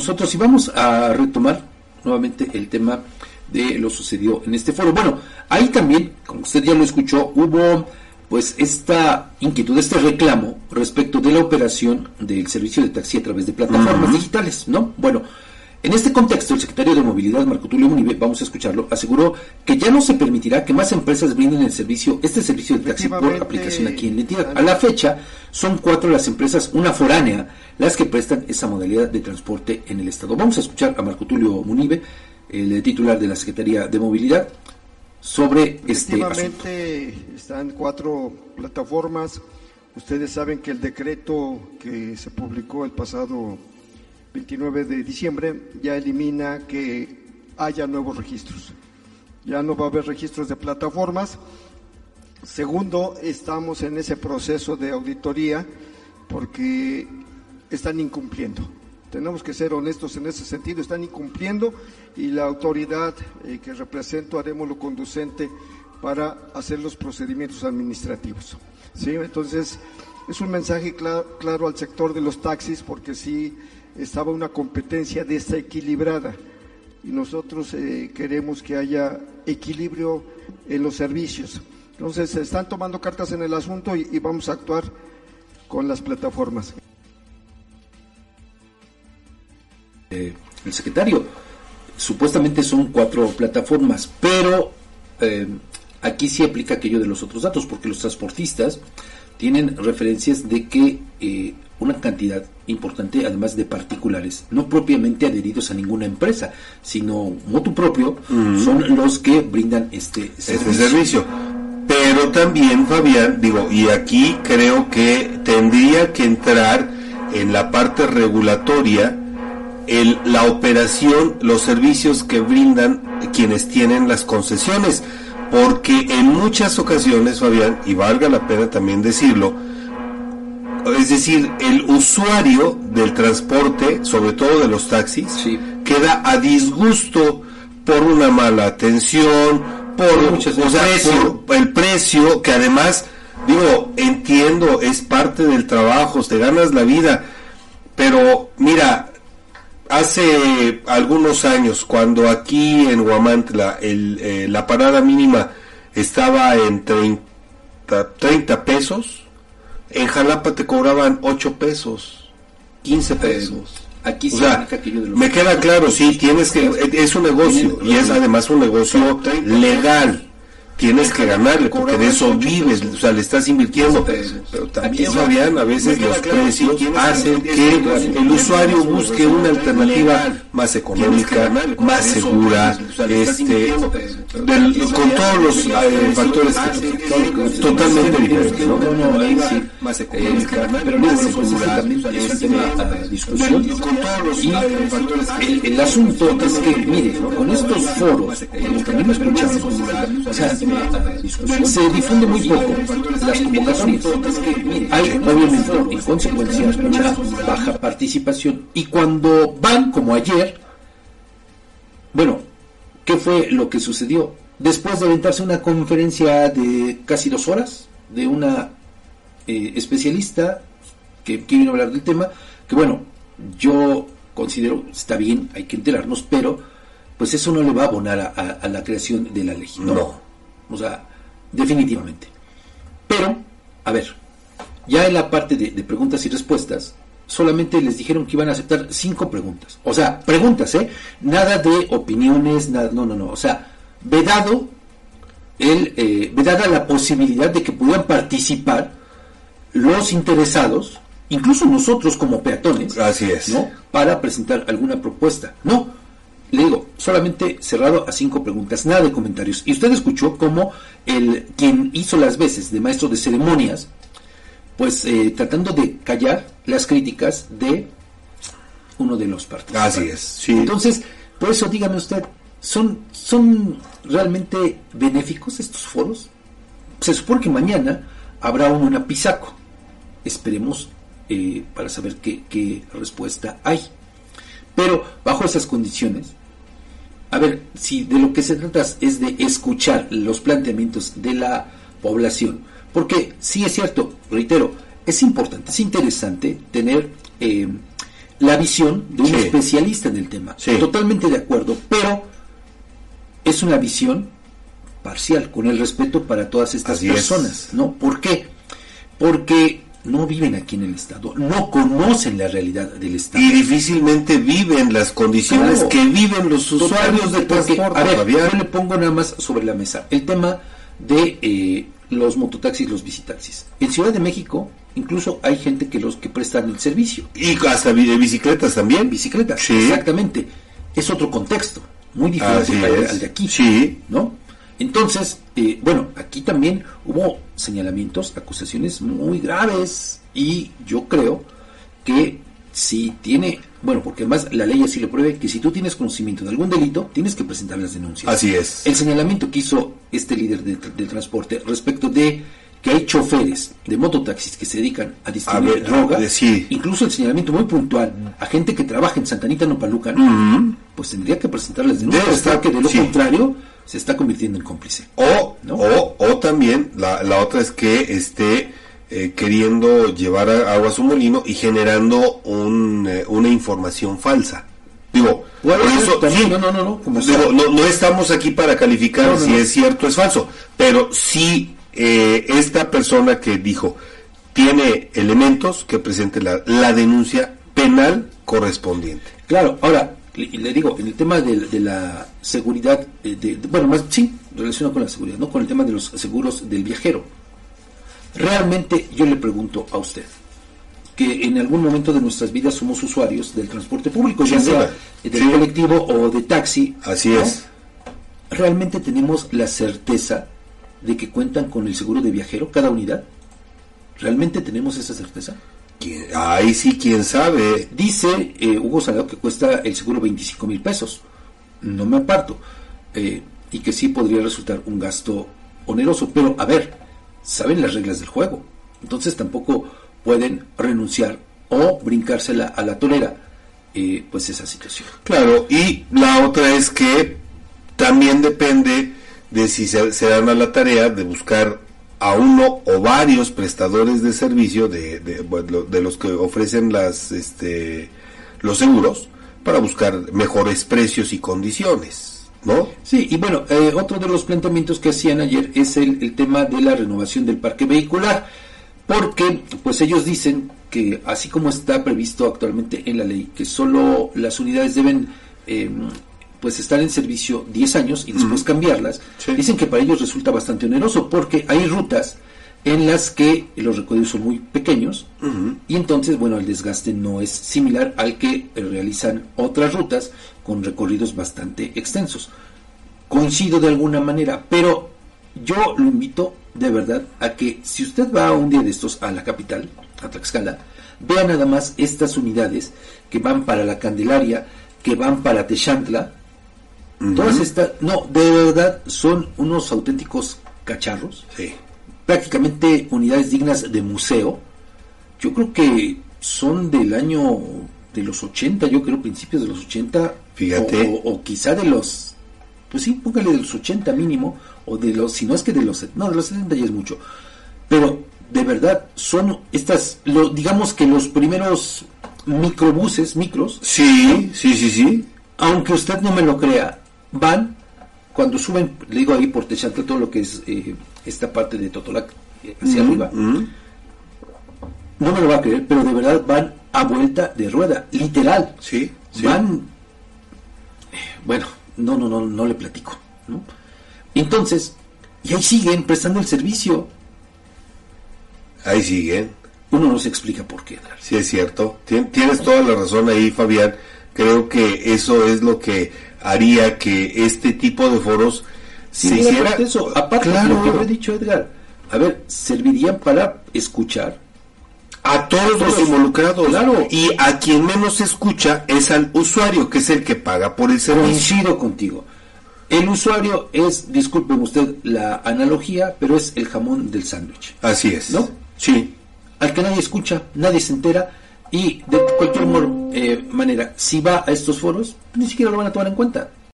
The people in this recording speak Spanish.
nosotros y vamos a retomar nuevamente el tema de lo sucedido en este foro. Bueno, ahí también, como usted ya lo escuchó, hubo pues esta inquietud, este reclamo respecto de la operación del servicio de taxi a través de plataformas digitales, ¿no? Bueno, en este contexto, el secretario de Movilidad, Marco Tulio Munive, vamos a escucharlo, aseguró que ya no se permitirá que más empresas brinden el servicio, este servicio de taxi por aplicación aquí en la entidad. A la fecha, son cuatro las empresas, una foránea, las que prestan esa modalidad de transporte en el Estado. Vamos a escuchar a Marco Tulio Munive, el titular de la Secretaría de Movilidad, sobre este asunto. están cuatro plataformas. Ustedes saben que el decreto que se publicó el pasado 29 de diciembre ya elimina que haya nuevos registros. Ya no va a haber registros de plataformas. Segundo, estamos en ese proceso de auditoría porque están incumpliendo. Tenemos que ser honestos en ese sentido, están incumpliendo y la autoridad eh, que represento haremos lo conducente para hacer los procedimientos administrativos. ¿sí? Entonces, es un mensaje claro, claro al sector de los taxis porque sí estaba una competencia desequilibrada y nosotros eh, queremos que haya equilibrio en los servicios. Entonces, se están tomando cartas en el asunto y vamos a actuar con las plataformas. Eh, el secretario. Supuestamente son cuatro plataformas, pero eh, aquí sí aplica aquello de los otros datos, porque los transportistas tienen referencias de que una cantidad importante, además de particulares, no propiamente adheridos a ninguna empresa, sino motu propio, son los que brindan este servicio. Este servicio. Pero también, Fabián, digo, y aquí creo que tendría que entrar en la parte regulatoria el, la operación, los servicios que brindan quienes tienen las concesiones. Porque en muchas ocasiones, Fabián, y valga la pena también decirlo, es decir, el usuario del transporte, sobre todo de los taxis, queda a disgusto por una mala atención, por, por el precio, que además, digo, entiendo, es parte del trabajo, te ganas la vida, pero mira, hace algunos años, cuando aquí en Huamantla el, eh, la parada mínima estaba en 30, 30 pesos, en Jalapa te cobraban 8 pesos, 15 pesos. Aquí o sea, me queda claro, sí, tienes que, es un negocio y es además un negocio legal tienes que ganarle, porque de eso vives, o sea, le estás invirtiendo. Pero también, Fabián, a veces los precios hacen que el usuario busque una alternativa más económica, más segura, este, con todos los eh, factores que, totalmente diferentes, ¿no? más económica, pero no segura, es tema discusión. Y el, asunto es que, mire, con estos foros, como también escuchamos, o sea, se difunde muy poco las convocatorias. Hay obviamente en consecuencia mucha baja participación y cuando van como ayer, bueno, ¿qué fue lo que sucedió? Después de aventarse una conferencia de casi dos horas de una eh, especialista que, quiere hablar del tema, que bueno, yo considero está bien, hay que enterarnos, pero pues eso no le va a abonar a, la creación de la ley. no. O sea, definitivamente. Pero, a ver, ya en la parte de, preguntas y respuestas, solamente les dijeron que iban a aceptar cinco preguntas. O sea, preguntas, ¿eh? Nada de opiniones, nada, no, no, no. O sea, vedado el, eh, vedada la posibilidad de que pudieran participar los interesados, incluso nosotros como peatones, Así es. ¿no? Para presentar alguna propuesta. No, le digo, solamente cerrado a cinco preguntas, nada de comentarios. Y usted escuchó cómo el quien hizo las veces de maestro de ceremonias, pues eh, tratando de callar las críticas de uno de los partidos. Así es. Entonces, por eso dígame usted, ¿son, ¿son realmente benéficos estos foros? Se supone que mañana habrá uno en Apizaco. Esperemos eh, para saber qué, qué respuesta hay. Pero bajo esas condiciones, a ver, si de lo que se trata es de escuchar los planteamientos de la población, porque sí es cierto, reitero, es importante, es interesante tener eh, la visión de un especialista en el tema. Totalmente de acuerdo, pero es una visión parcial, con el respeto para todas estas personas, ¿no? ¿Por qué? Porque no viven aquí en el Estado, no conocen la realidad del Estado. Y difícilmente viven las condiciones que viven los usuarios de transporte. A ver, yo le pongo nada más sobre la mesa el tema de eh, los mototaxis, los visitaxis. En Ciudad de México, incluso hay gente que los que prestan el servicio. Y hasta bicicletas también. Bicicletas, exactamente. Es otro contexto, muy diferente al, de aquí. Sí. ¿No? Entonces, eh, bueno, aquí también hubo señalamientos, acusaciones muy graves y yo creo que si tiene, bueno, porque además la ley así lo pruebe, que si tú tienes conocimiento de algún delito, tienes que presentar las denuncias. Así es. El señalamiento que hizo este líder del transporte respecto de que hay choferes de mototaxis que se dedican a distribuir droga, incluso el señalamiento muy puntual a gente que trabaja en Santanita no pues tendría que presentar las denuncias, que de lo contrario se está convirtiendo en cómplice. O, o, o también la, la otra es que esté eh, queriendo llevar agua a su molino y generando un, eh, una información falsa. Digo, eso, no, no, no, no, no, estamos aquí para calificar si es cierto o es falso, pero si eh, esta persona que dijo tiene elementos que presente la, la denuncia penal correspondiente. Claro, ahora, le, digo, en el tema de, la seguridad, de, bueno, más sí, relacionado con la seguridad, ¿no? Con el tema de los seguros del viajero. Realmente yo le pregunto a usted, que en algún momento de nuestras vidas somos usuarios del transporte público, ya sea del colectivo o de taxi. Así es. ¿Realmente tenemos la certeza de que cuentan con el seguro de viajero cada unidad? ¿Realmente tenemos esa certeza? Ahí sí, quién sabe. Dice eh, Hugo Salado que cuesta el seguro 25 mil pesos. No me aparto. Eh, y que sí podría resultar un gasto oneroso. Pero, a ver, saben las reglas del juego. Entonces tampoco pueden renunciar o brincársela a la tolera. Eh, pues esa situación. Claro, y la otra es que también depende de si se, dan a la tarea de buscar a uno o varios prestadores de servicio de, de, los que ofrecen las este los seguros para buscar mejores precios y condiciones ¿no? Sí, y bueno, eh, otro de los planteamientos que hacían ayer es el, el, tema de la renovación del parque vehicular, porque pues ellos dicen que así como está previsto actualmente en la ley, que solo las unidades deben eh, pues estar en servicio 10 años y después cambiarlas, dicen que para ellos resulta bastante oneroso porque hay rutas en las que los recorridos son muy pequeños y entonces, bueno, el desgaste no es similar al que realizan otras rutas con recorridos bastante extensos. Coincido de alguna manera, pero yo lo invito de verdad a que si usted va un día de estos a la capital, a Tlaxcala, vea nada más estas unidades que van para la Candelaria, que van para Texantla, Todas estas, no, de verdad son unos auténticos cacharros. Sí. Prácticamente unidades dignas de museo. Yo creo que son del año de los 80, yo creo principios de los 80. Fíjate. O, quizá de los, pues sí, póngale de los 80 mínimo, o de los, si no es que de los, no, de los 70 ya es mucho. Pero de verdad son estas, lo, digamos que los primeros microbuses, micros. Sí, sí, sí, sí. Aunque usted no me lo crea, van, cuando suben, le digo ahí por Techantla todo lo que es eh, esta parte de Totolac eh, hacia arriba, no me lo va a creer, pero de verdad van a vuelta de rueda, literal. Sí, Van, eh, bueno, no, no, no, no le platico. Entonces, y ahí siguen prestando el servicio. Ahí siguen. Uno no se explica por qué. Sí, es cierto. Tienes toda la razón ahí, Fabián. Creo que eso es lo que haría que este tipo de foros se hiciera eso aparte de lo que he dicho Edgar a ver servirían para escuchar a todos, los involucrados. claro. Y a quien menos escucha es al usuario que es el que paga por el servicio. Coincido contigo. El usuario es disculpen usted la analogía pero es el jamón del sándwich. Así es. No sí. Al que nadie escucha nadie se entera y de cualquier eh, manera, si va a estos foros, ni siquiera lo van a tomar en cuenta.